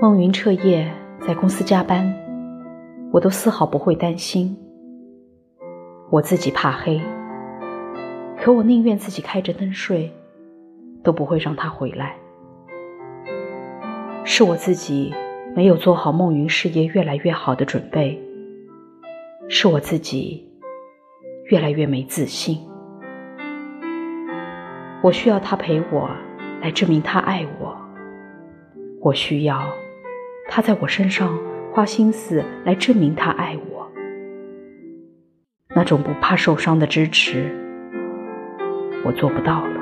孟云彻夜在公司加班，我都丝毫不会担心。我自己怕黑，可我宁愿自己开着灯睡，都不会让他回来。是我自己没有做好孟云事业越来越好的准备，是我自己越来越没自信。我需要他陪我来证明他爱我，我需要他在我身上花心思来证明他爱我。那种不怕受伤的支持，我做不到了。